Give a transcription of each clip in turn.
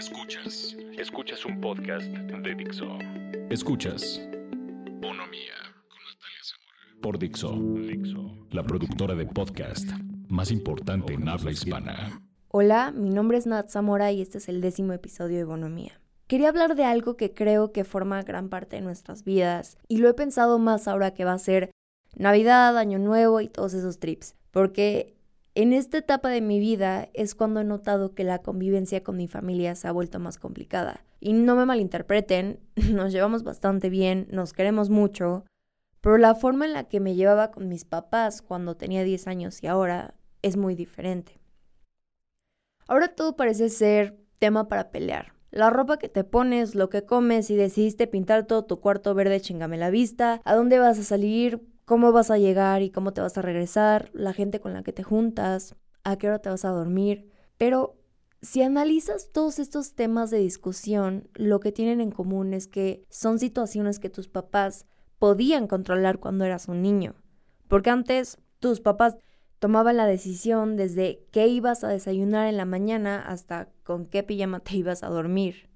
Escuchas. Escuchas un podcast de Dixo. Escuchas. Bonomía con Natalia Zamora. Por Dixo. Dixo. La productora de podcast más importante en habla hispana. Hola, mi nombre es Nat Zamora y este es el décimo episodio de Bonomía. Quería hablar de algo que creo que forma gran parte de nuestras vidas y lo he pensado más ahora que va a ser Navidad, Año Nuevo y todos esos trips, porque en esta etapa de mi vida es cuando he notado que la convivencia con mi familia se ha vuelto más complicada. Y no me malinterpreten, nos llevamos bastante bien, nos queremos mucho, pero la forma en la que me llevaba con mis papás cuando tenía 10 años y ahora es muy diferente. Ahora todo parece ser tema para pelear. La ropa que te pones, lo que comes, si decidiste pintar todo tu cuarto verde, chingame la vista, a dónde vas a salir, cómo vas a llegar y cómo te vas a regresar, la gente con la que te juntas, a qué hora te vas a dormir. Pero si analizas todos estos temas de discusión, lo que tienen en común es que son situaciones que tus papás podían controlar cuando eras un niño. Porque antes tus papás tomaba la decisión desde qué ibas a desayunar en la mañana hasta con qué pijama te ibas a dormir.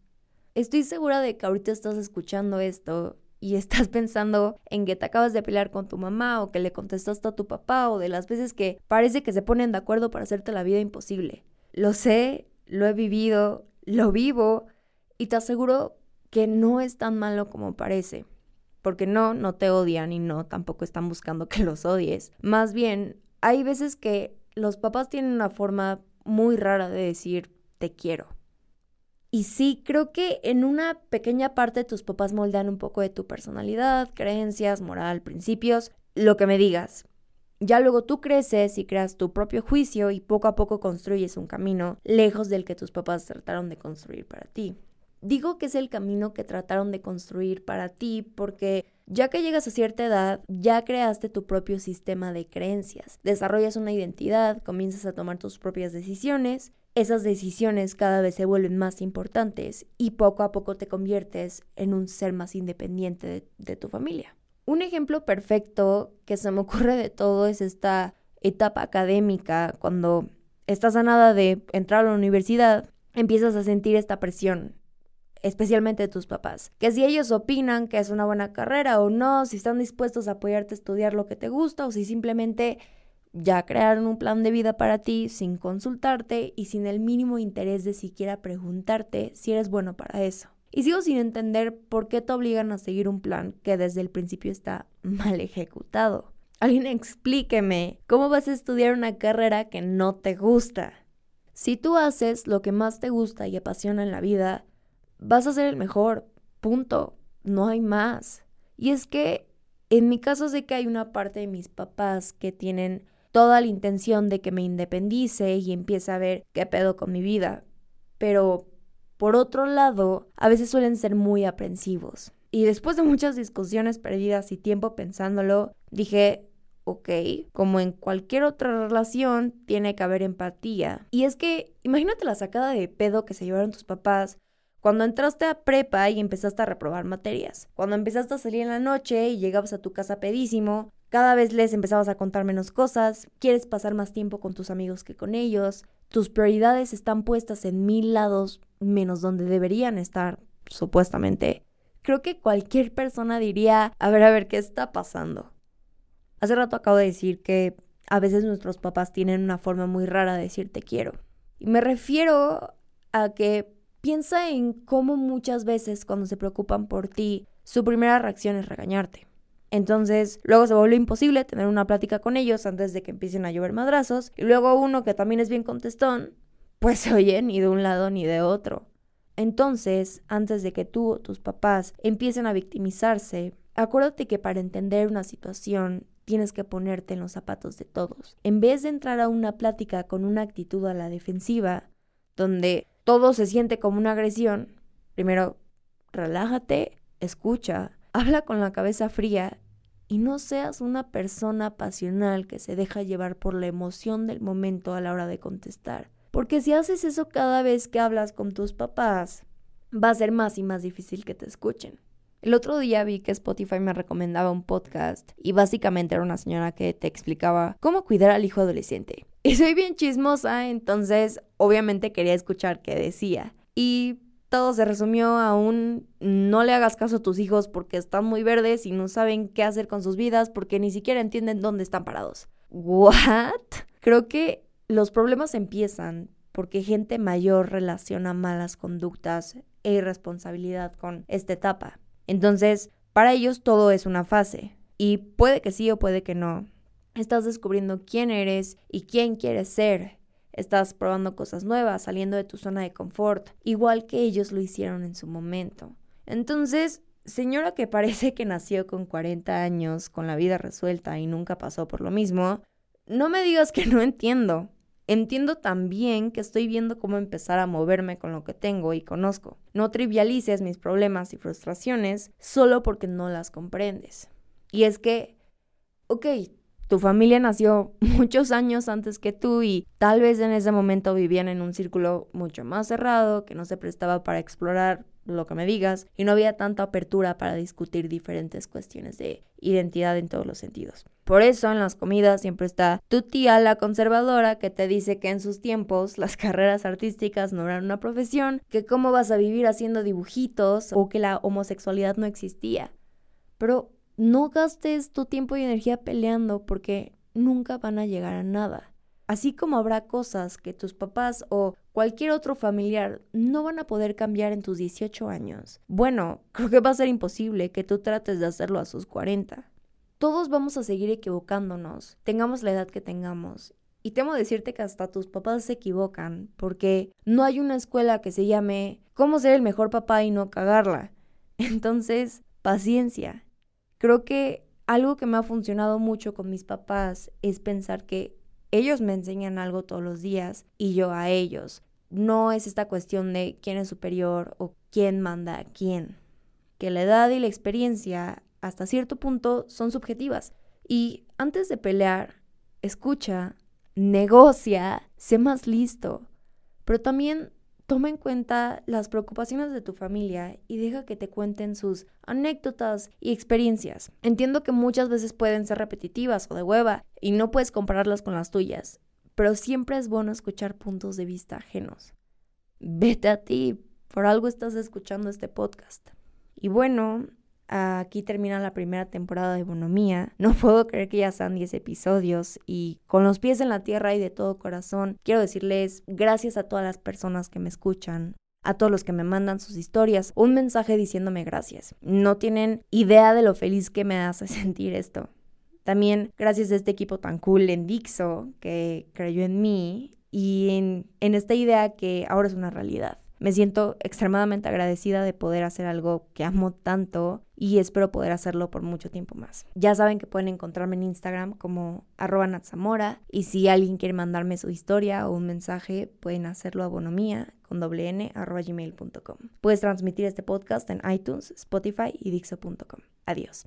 Estoy segura de que ahorita estás escuchando esto y estás pensando en que te acabas de pelear con tu mamá o que le contestaste a tu papá o de las veces que parece que se ponen de acuerdo para hacerte la vida imposible. Lo sé, lo he vivido, lo vivo y te aseguro que no es tan malo como parece. Porque no, no te odian y no, tampoco están buscando que los odies. Más bien, hay veces que los papás tienen una forma muy rara de decir te quiero. Y sí, creo que en una pequeña parte tus papás moldean un poco de tu personalidad, creencias, moral, principios, lo que me digas. Ya luego tú creces y creas tu propio juicio y poco a poco construyes un camino lejos del que tus papás trataron de construir para ti. Digo que es el camino que trataron de construir para ti porque ya que llegas a cierta edad, ya creaste tu propio sistema de creencias, desarrollas una identidad, comienzas a tomar tus propias decisiones, esas decisiones cada vez se vuelven más importantes y poco a poco te conviertes en un ser más independiente de, tu familia. Un ejemplo perfecto que se me ocurre de todo es esta etapa académica, cuando estás a nada de entrar a la universidad, empiezas a sentir esta presión especialmente de tus papás. Que si ellos opinan que es una buena carrera o no, si están dispuestos a apoyarte a estudiar lo que te gusta o si simplemente ya crearon un plan de vida para ti sin consultarte y sin el mínimo interés de siquiera preguntarte si eres bueno para eso. Y sigo sin entender por qué te obligan a seguir un plan que desde el principio está mal ejecutado. Alguien explíqueme, ¿cómo vas a estudiar una carrera que no te gusta? Si tú haces lo que más te gusta y apasiona en la vida, vas a ser el mejor, punto, no hay más. Y es que en mi caso sé que hay una parte de mis papás que tienen toda la intención de que me independice y empiece a ver qué pedo con mi vida. Pero, por otro lado, a veces suelen ser muy aprensivos. Y después de muchas discusiones perdidas y tiempo pensándolo, dije, ok, como en cualquier otra relación, tiene que haber empatía. Y es que, imagínate la sacada de pedo que se llevaron tus papás cuando entraste a prepa y empezaste a reprobar materias. Cuando empezaste a salir en la noche y llegabas a tu casa pedísimo. Cada vez les empezabas a contar menos cosas. Quieres pasar más tiempo con tus amigos que con ellos. Tus prioridades están puestas en mil lados menos donde deberían estar, supuestamente. Creo que cualquier persona diría, a ver, a ver, ¿qué está pasando? Hace rato acabo de decir que a veces nuestros papás tienen una forma muy rara de decir te quiero. Y me refiero a que Piensa en cómo muchas veces cuando se preocupan por ti, su primera reacción es regañarte. Entonces, luego se vuelve imposible tener una plática con ellos antes de que empiecen a llover madrazos. Y luego uno que también es bien contestón, pues se oye ni de un lado ni de otro. Entonces, antes de que tú o tus papás empiecen a victimizarse, acuérdate que para entender una situación tienes que ponerte en los zapatos de todos. En vez de entrar a una plática con una actitud a la defensiva, donde todo se siente como una agresión, primero relájate, escucha, habla con la cabeza fría y no seas una persona pasional que se deja llevar por la emoción del momento a la hora de contestar. Porque si haces eso cada vez que hablas con tus papás, va a ser más y más difícil que te escuchen. El otro día vi que Spotify me recomendaba un podcast y básicamente era una señora que te explicaba cómo cuidar al hijo adolescente. Y soy bien chismosa, entonces obviamente quería escuchar qué decía. Y todo se resumió a un no le hagas caso a tus hijos porque están muy verdes y no saben qué hacer con sus vidas porque ni siquiera entienden dónde están parados. ¿What? Creo que los problemas empiezan porque gente mayor relaciona malas conductas e irresponsabilidad con esta etapa. Entonces, para ellos todo es una fase. Y puede que sí o puede que no. Estás descubriendo quién eres y quién quieres ser. Estás probando cosas nuevas, saliendo de tu zona de confort, igual que ellos lo hicieron en su momento. Entonces, señora que parece que nació con 40 años, con la vida resuelta y nunca pasó por lo mismo, no me digas que no entiendo. Entiendo también que estoy viendo cómo empezar a moverme con lo que tengo y conozco. No trivialices mis problemas y frustraciones solo porque no las comprendes. Y es que, ok, tu familia nació muchos años antes que tú y tal vez en ese momento vivían en un círculo mucho más cerrado que no se prestaba para explorar lo que me digas y no había tanta apertura para discutir diferentes cuestiones de identidad en todos los sentidos. Por eso en las comidas siempre está tu tía la conservadora que te dice que en sus tiempos las carreras artísticas no eran una profesión, que cómo vas a vivir haciendo dibujitos o que la homosexualidad no existía. Pero no gastes tu tiempo y energía peleando porque nunca van a llegar a nada. Así como habrá cosas que tus papás o cualquier otro familiar no van a poder cambiar en tus 18 años. Bueno, creo que va a ser imposible que tú trates de hacerlo a sus 40. Todos vamos a seguir equivocándonos, tengamos la edad que tengamos. Y temo decirte que hasta tus papás se equivocan, porque no hay una escuela que se llame cómo ser el mejor papá y no cagarla. Entonces, paciencia. Creo que algo que me ha funcionado mucho con mis papás es pensar que ellos me enseñan algo todos los días y yo a ellos. No es esta cuestión de quién es superior o quién manda a quién. Que la edad y la experiencia hasta cierto punto son subjetivas. Y antes de pelear, escucha, negocia, sé más listo. Pero también Toma en cuenta las preocupaciones de tu familia y deja que te cuenten sus anécdotas y experiencias. Entiendo que muchas veces pueden ser repetitivas o de hueva y no puedes compararlas con las tuyas, pero siempre es bueno escuchar puntos de vista ajenos. Vete a ti, por algo estás escuchando este podcast. Y bueno, Aquí termina la primera temporada de Bonomía. No puedo creer que ya sean 10 episodios y con los pies en la tierra y de todo corazón, quiero decirles gracias a todas las personas que me escuchan, a todos los que me mandan sus historias, un mensaje diciéndome gracias. No tienen idea de lo feliz que me hace sentir esto. También gracias a este equipo tan cool en Dixo que creyó en mí y en, en esta idea que ahora es una realidad. Me siento extremadamente agradecida de poder hacer algo que amo tanto y espero poder hacerlo por mucho tiempo más. Ya saben que pueden encontrarme en Instagram como arroba natzamora y si alguien quiere mandarme su historia o un mensaje pueden hacerlo a bonomía con doble n arroba. Puedes transmitir este podcast en iTunes, Spotify y Dixo.com. Adiós.